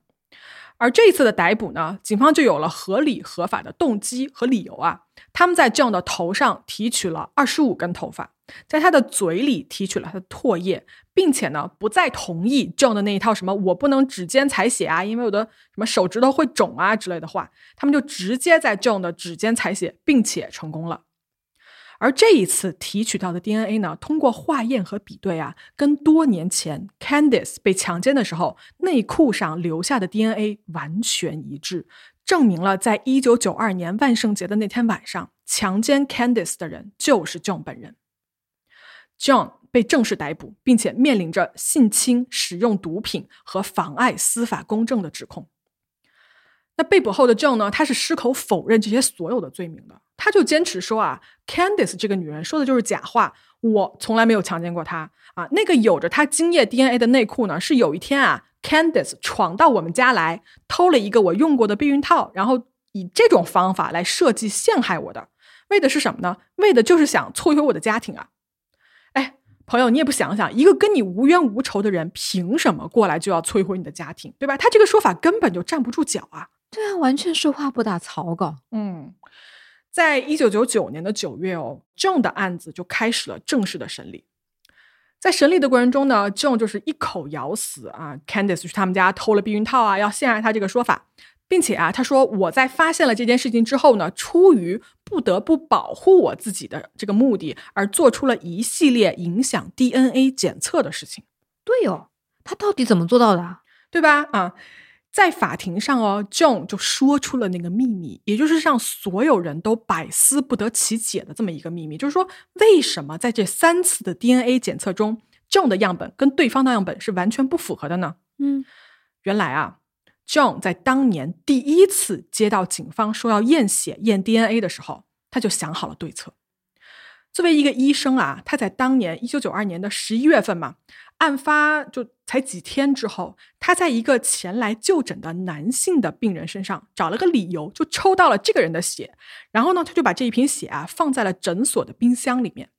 而这一次的逮捕呢，警方就有了合理合法的动机和理由啊。他们在 John 的头上提取了二十五根头发，在他的嘴里提取了他的唾液，并且呢，不再同意 John 的那一套什么我不能指尖采血啊，因为我的什么手指头会肿啊之类的话，他们就直接在 John 的指尖采血，并且成功了。而这一次提取到的 DNA 呢，通过化验和比对啊，跟多年前 Candice 被强奸的时候内裤上留下的 DNA 完全一致，证明了在一九九二年万圣节的那天晚上，强奸 Candice 的人就是 John 本人。John 被正式逮捕，并且面临着性侵、使用毒品和妨碍司法公正的指控。那被捕后的 John 呢？他是矢口否认这些所有的罪名的。他就坚持说啊，Candice 这个女人说的就是假话，我从来没有强奸过她啊。那个有着她精液 DNA 的内裤呢，是有一天啊，Candice 闯到我们家来，偷了一个我用过的避孕套，然后以这种方法来设计陷害我的，为的是什么呢？为的就是想摧毁我的家庭啊！哎，朋友，你也不想想，一个跟你无冤无仇的人，凭什么过来就要摧毁你的家庭，对吧？他这个说法根本就站不住脚啊！对啊，完全说话不打草稿。嗯，在一九九九年的九月哦，John 的案子就开始了正式的审理。在审理的过程中呢，John 就是一口咬死啊，Candice 去他们家偷了避孕套啊，要陷害他这个说法，并且啊，他说我在发现了这件事情之后呢，出于不得不保护我自己的这个目的，而做出了一系列影响 DNA 检测的事情。对哦，他到底怎么做到的？对吧？啊。在法庭上哦，John 就说出了那个秘密，也就是让所有人都百思不得其解的这么一个秘密，就是说，为什么在这三次的 DNA 检测中，John 的样本跟对方的样本是完全不符合的呢？嗯，原来啊，John 在当年第一次接到警方说要验血验 DNA 的时候，他就想好了对策。作为一个医生啊，他在当年一九九二年的十一月份嘛。案发就才几天之后，他在一个前来就诊的男性的病人身上找了个理由，就抽到了这个人的血。然后呢，他就把这一瓶血啊放在了诊所的冰箱里面。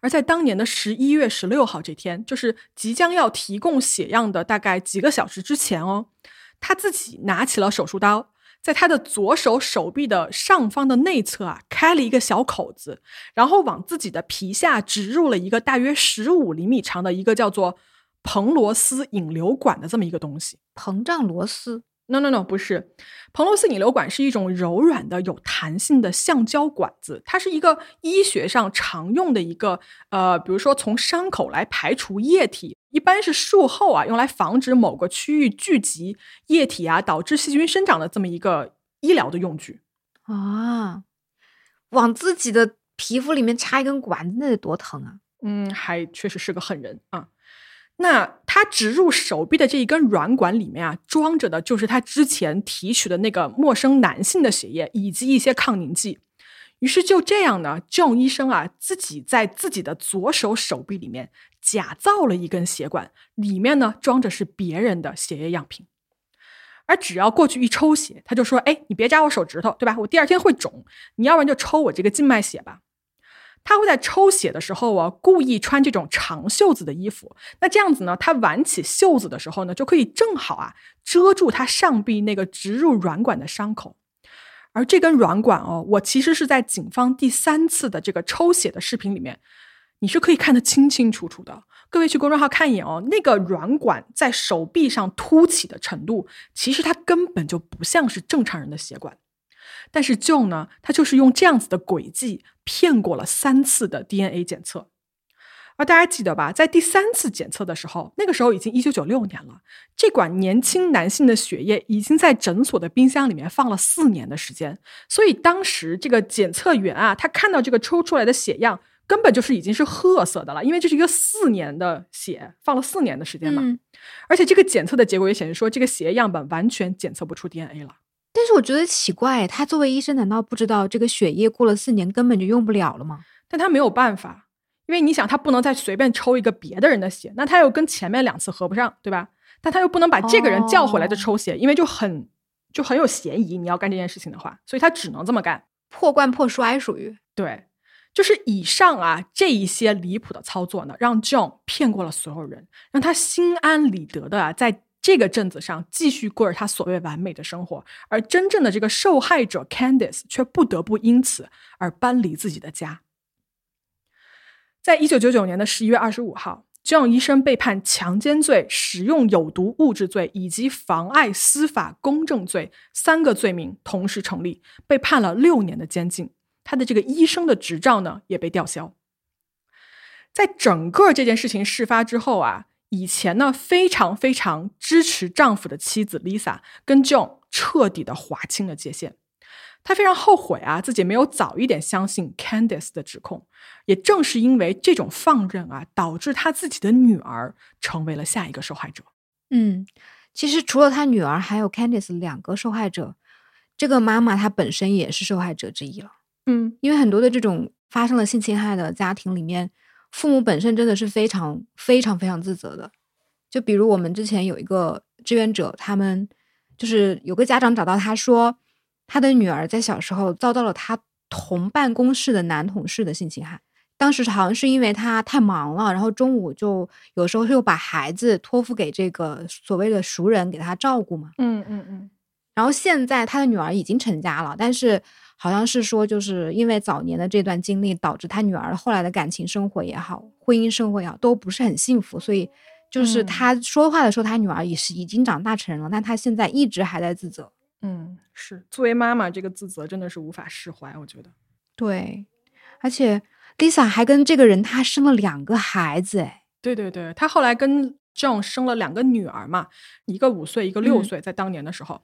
而在当年的十一月十六号这天，就是即将要提供血样的大概几个小时之前哦，他自己拿起了手术刀。在他的左手手臂的上方的内侧啊，开了一个小口子，然后往自己的皮下植入了一个大约十五厘米长的一个叫做彭罗斯引流管的这么一个东西。膨胀螺丝。No no no，不是，彭罗斯引流管是一种柔软的、有弹性的橡胶管子，它是一个医学上常用的一个呃，比如说从伤口来排除液体，一般是术后啊，用来防止某个区域聚集液体啊，导致细菌生长的这么一个医疗的用具啊。往自己的皮肤里面插一根管子，那得多疼啊！嗯，还确实是个狠人啊。那他植入手臂的这一根软管里面啊，装着的就是他之前提取的那个陌生男性的血液以及一些抗凝剂。于是就这样呢，John 医生啊自己在自己的左手手臂里面假造了一根血管，里面呢装着是别人的血液样品。而只要过去一抽血，他就说：“哎，你别扎我手指头，对吧？我第二天会肿，你要不然就抽我这个静脉血吧。”他会在抽血的时候啊，故意穿这种长袖子的衣服。那这样子呢，他挽起袖子的时候呢，就可以正好啊遮住他上臂那个植入软管的伤口。而这根软管哦，我其实是在警方第三次的这个抽血的视频里面，你是可以看得清清楚楚的。各位去公众号看一眼哦，那个软管在手臂上凸起的程度，其实它根本就不像是正常人的血管。但是 Joe 呢，他就是用这样子的诡计骗过了三次的 DNA 检测，而大家记得吧，在第三次检测的时候，那个时候已经一九九六年了，这管年轻男性的血液已经在诊所的冰箱里面放了四年的时间，所以当时这个检测员啊，他看到这个抽出来的血样，根本就是已经是褐色的了，因为这是一个四年的血，放了四年的时间嘛，而且这个检测的结果也显示说，这个血液样本完全检测不出 DNA 了。但是我觉得奇怪，他作为医生，难道不知道这个血液过了四年根本就用不了了吗？但他没有办法，因为你想，他不能再随便抽一个别的人的血，那他又跟前面两次合不上，对吧？但他又不能把这个人叫回来就抽血，因为就很就很有嫌疑。你要干这件事情的话，所以他只能这么干，破罐破摔，属于对，就是以上啊这一些离谱的操作呢，让 John 骗过了所有人，让他心安理得的啊在。这个镇子上继续过着他所谓完美的生活，而真正的这个受害者 Candice 却不得不因此而搬离自己的家。在一九九九年的十一月二十五号，John 医生被判强奸罪、使用有毒物质罪以及妨碍司法公正罪三个罪名同时成立，被判了六年的监禁。他的这个医生的执照呢也被吊销。在整个这件事情事发之后啊。以前呢，非常非常支持丈夫的妻子 Lisa 跟 John 彻底的划清了界限。她非常后悔啊，自己没有早一点相信 Candice 的指控。也正是因为这种放任啊，导致她自己的女儿成为了下一个受害者。嗯，其实除了她女儿，还有 Candice 两个受害者。这个妈妈她本身也是受害者之一了。嗯，因为很多的这种发生了性侵害的家庭里面。父母本身真的是非常非常非常自责的，就比如我们之前有一个志愿者，他们就是有个家长找到他说，他的女儿在小时候遭到了他同办公室的男同事的性侵害，当时好像是因为他太忙了，然后中午就有时候又把孩子托付给这个所谓的熟人给他照顾嘛，嗯嗯嗯，然后现在他的女儿已经成家了，但是。好像是说，就是因为早年的这段经历，导致他女儿后来的感情生活也好，婚姻生活也好，都不是很幸福。所以，就是他说话的时候，他女儿也是已经长大成人了，但他现在一直还在自责。嗯，是作为妈妈，这个自责真的是无法释怀。我觉得，对，而且 Lisa 还跟这个人他生了两个孩子，哎，对对对，他后来跟 John 生了两个女儿嘛，一个五岁，一个六岁，在当年的时候，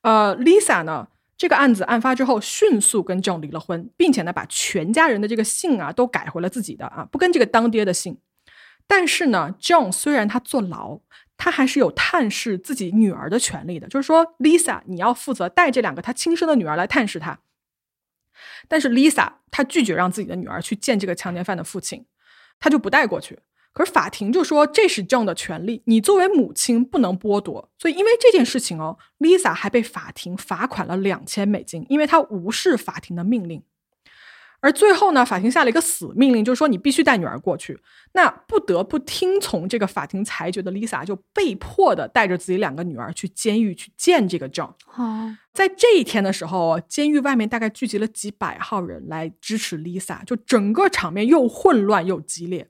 呃，Lisa 呢？这个案子案发之后，迅速跟 John 离了婚，并且呢，把全家人的这个姓啊都改回了自己的啊，不跟这个当爹的姓。但是呢，John 虽然他坐牢，他还是有探视自己女儿的权利的，就是说，Lisa，你要负责带这两个他亲生的女儿来探视他。但是 Lisa 她拒绝让自己的女儿去见这个强奸犯的父亲，她就不带过去。可是法庭就说这是 John 的权利，你作为母亲不能剥夺。所以因为这件事情哦，Lisa 还被法庭罚款了两千美金，因为她无视法庭的命令。而最后呢，法庭下了一个死命令，就是说你必须带女儿过去。那不得不听从这个法庭裁决的 Lisa 就被迫的带着自己两个女儿去监狱去见这个 John。哦，在这一天的时候，监狱外面大概聚集了几百号人来支持 Lisa，就整个场面又混乱又激烈。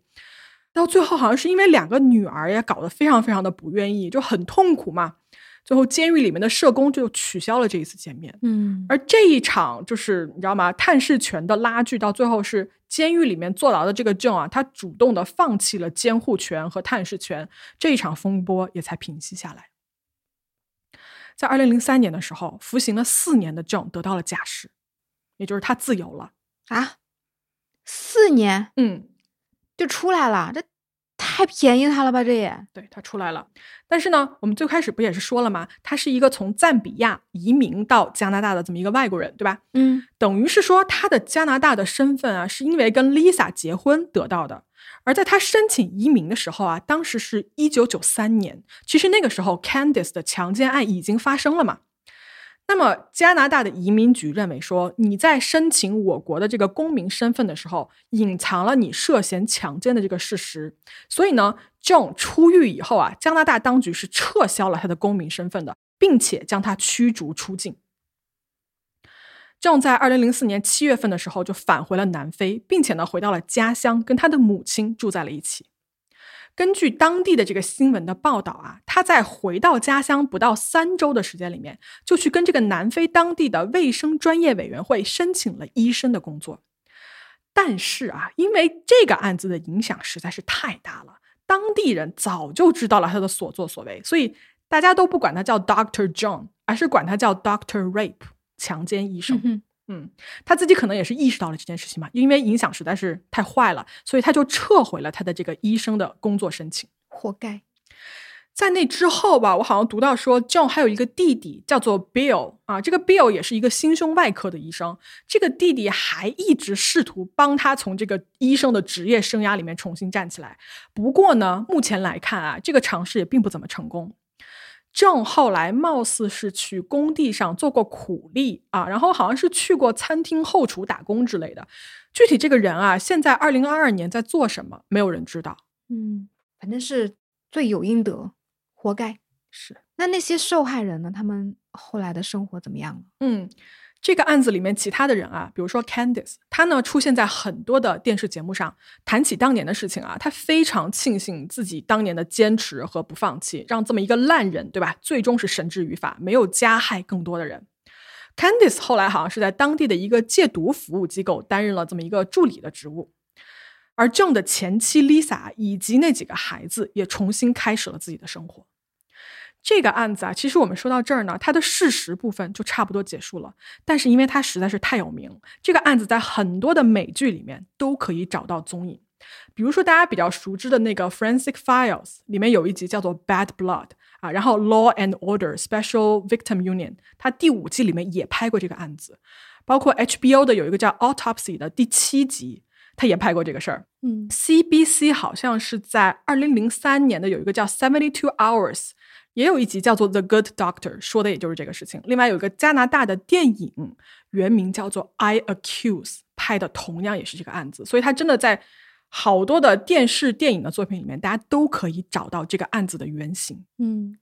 到最后，好像是因为两个女儿也搞得非常非常的不愿意，就很痛苦嘛。最后，监狱里面的社工就取消了这一次见面。嗯，而这一场就是你知道吗？探视权的拉锯，到最后是监狱里面坐牢的这个 John 啊，他主动的放弃了监护权和探视权，这一场风波也才平息下来。在二零零三年的时候，服刑了四年的 John 得到了假释，也就是他自由了啊，四年，嗯。就出来了，这太便宜他了吧？这也对他出来了，但是呢，我们最开始不也是说了吗？他是一个从赞比亚移民到加拿大的这么一个外国人，对吧？嗯，等于是说他的加拿大的身份啊，是因为跟 Lisa 结婚得到的。而在他申请移民的时候啊，当时是一九九三年，其实那个时候 Candice 的强奸案已经发生了嘛。那么，加拿大的移民局认为说，你在申请我国的这个公民身份的时候，隐藏了你涉嫌强奸的这个事实。所以呢，John 出狱以后啊，加拿大当局是撤销了他的公民身份的，并且将他驱逐出境。John 在二零零四年七月份的时候就返回了南非，并且呢，回到了家乡，跟他的母亲住在了一起。根据当地的这个新闻的报道啊，他在回到家乡不到三周的时间里面，就去跟这个南非当地的卫生专业委员会申请了医生的工作。但是啊，因为这个案子的影响实在是太大了，当地人早就知道了他的所作所为，所以大家都不管他叫 Doctor John，而是管他叫 Doctor Rape，强奸医生。他自己可能也是意识到了这件事情吧，因为影响实在是太坏了，所以他就撤回了他的这个医生的工作申请。活该！在那之后吧，我好像读到说，John 还有一个弟弟叫做 Bill 啊，这个 Bill 也是一个心胸外科的医生。这个弟弟还一直试图帮他从这个医生的职业生涯里面重新站起来。不过呢，目前来看啊，这个尝试也并不怎么成功。正后来貌似是去工地上做过苦力啊，然后好像是去过餐厅后厨打工之类的。具体这个人啊，现在二零二二年在做什么，没有人知道。嗯，反正是罪有应得，活该。是。那那些受害人呢？他们后来的生活怎么样了？嗯。这个案子里面其他的人啊，比如说 Candice，他呢出现在很多的电视节目上，谈起当年的事情啊，他非常庆幸自己当年的坚持和不放弃，让这么一个烂人，对吧？最终是绳之于法，没有加害更多的人。Candice 后来好像是在当地的一个戒毒服务机构担任了这么一个助理的职务，而 John 的前妻 Lisa 以及那几个孩子也重新开始了自己的生活。这个案子啊，其实我们说到这儿呢，它的事实部分就差不多结束了。但是因为它实在是太有名，这个案子在很多的美剧里面都可以找到踪影。比如说大家比较熟知的那个《Forensic Files》里面有一集叫做《Bad Blood》啊，然后《Law and Order Special Victim Union》它第五季里面也拍过这个案子，包括 HBO 的有一个叫《Autopsy》的第七集，他也拍过这个事儿。嗯，CBC 好像是在二零零三年的有一个叫《Seventy Two Hours》。也有一集叫做《The Good Doctor》，说的也就是这个事情。另外有一个加拿大的电影，原名叫做《I Accuse》，拍的同样也是这个案子。所以他真的在好多的电视、电影的作品里面，大家都可以找到这个案子的原型。嗯，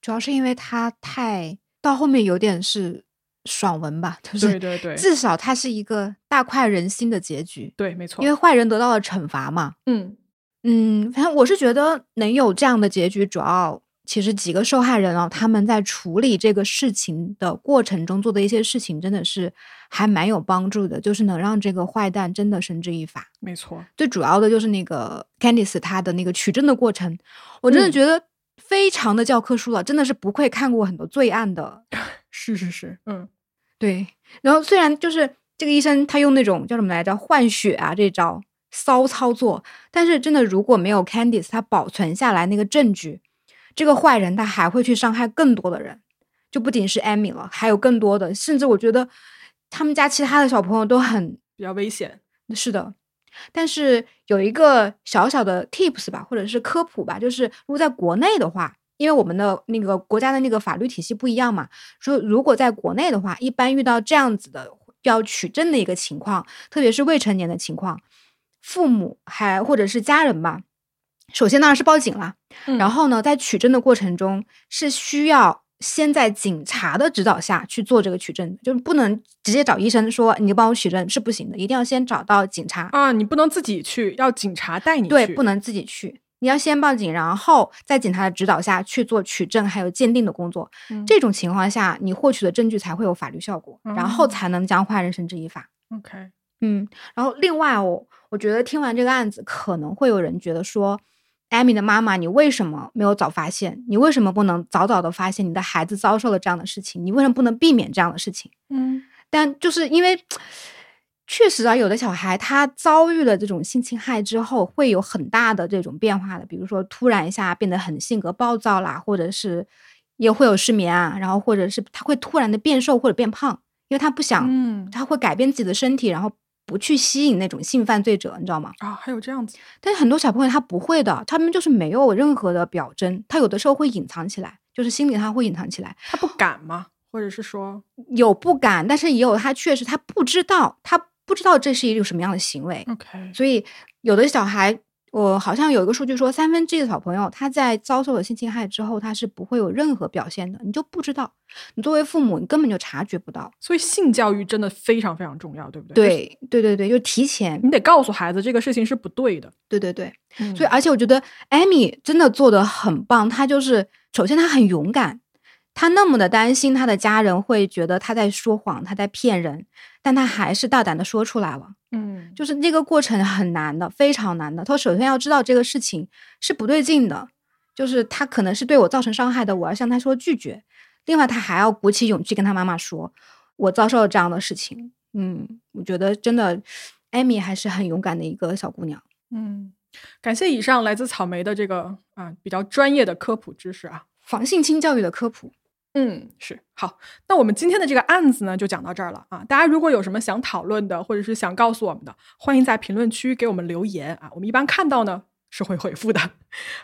主要是因为他太到后面有点是爽文吧，就是对对对，至少他是一个大快人心的结局，对，没错，因为坏人得到了惩罚嘛。嗯嗯，反正我是觉得能有这样的结局，主要其实几个受害人啊，他们在处理这个事情的过程中做的一些事情，真的是还蛮有帮助的，就是能让这个坏蛋真的绳之以法。没错，最主要的就是那个 Candice 她的那个取证的过程，我真的嗯觉得非常的教科书了，真的是不愧看过很多罪案的。[LAUGHS] 是是是，嗯对，然后虽然就是这个医生他用那种叫什么来着换血啊这招骚操作，但是真的如果没有 Candice 他保存下来那个证据，这个坏人他还会去伤害更多的人，就不仅是艾米了，还有更多的，甚至我觉得他们家其他的小朋友都很比较危险，是的。但是有一个小小的 tips 吧，或者是科普吧，就是如果在国内的话，因为我们的那个国家的那个法律体系不一样嘛，说如果在国内的话，一般遇到这样子的要取证的一个情况，特别是未成年的情况，父母还或者是家人吧，首先当然是报警啦，嗯然后呢，在取证的过程中是需要先在警察的指导下去做这个取证，就是不能直接找医生说你帮我取证是不行的，一定要先找到警察，啊，你不能自己去，要警察带你去，对，不能自己去。你要先报警，然后在警察的指导下去做取证还有鉴定的工作。嗯这种情况下，你获取的证据才会有法律效果，然后哦才能将坏人绳之以法。OK，嗯，然后另外哦我觉得听完这个案子，可能会有人觉得说，艾米的妈妈，你为什么没有早发现？你为什么不能早早的发现你的孩子遭受了这样的事情？你为什么不能避免这样的事情？嗯但就是因为确实啊，有的小孩他遭遇了这种性侵害之后，会有很大的这种变化的，比如说突然一下变得很性格暴躁啦，或者是也会有失眠啊，然后或者是他会突然的变瘦或者变胖，因为他不想，嗯他会改变自己的身体，然后不去吸引那种性犯罪者，你知道吗？啊，还有这样子，但是很多小朋友他不会的，他们就是没有任何的表征，他有的时候会隐藏起来，就是心里他会隐藏起来，他不敢吗？或者是说，有不敢，但是也有他确实他不知道，他不知道这是一种什么样的行为，OK，所以有的小孩，我好像有一个数据说，三分之一的小朋友他在遭受了性侵害之后，他是不会有任何表现的，你就不知道，你作为父母，你根本就察觉不到。所以性教育真的非常非常重要，对不对？，对对对对，就提前，你得告诉孩子这个事情是不对的。对对对，嗯所以而且我觉得艾米真的做的很棒，她就是首先她很勇敢，她那么的担心她的家人会觉得她在说谎，她在骗人，但他还是大胆的说出来了。嗯，就是这个过程很难的，非常难的。他首先要知道这个事情是不对劲的，就是他可能是对我造成伤害的，我要向他说拒绝。另外，他还要鼓起勇气跟他妈妈说，我遭受了这样的事情。嗯，我觉得真的，艾米还是很勇敢的一个小姑娘。嗯，感谢以上来自草莓的这个啊比较专业的科普知识啊。防性侵教育的科普，嗯，是好。那我们今天的这个案子呢，就讲到这儿了啊。大家如果有什么想讨论的，或者是想告诉我们的，欢迎在评论区给我们留言啊。我们一般看到呢是会回复的。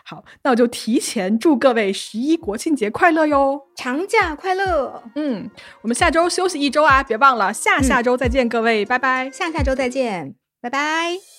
好，那我就提前祝各位十一国庆节快乐哟。长假快乐！嗯，我们下周休息一周啊，别忘了下下周再见，各位，拜拜。下下周再见，拜拜。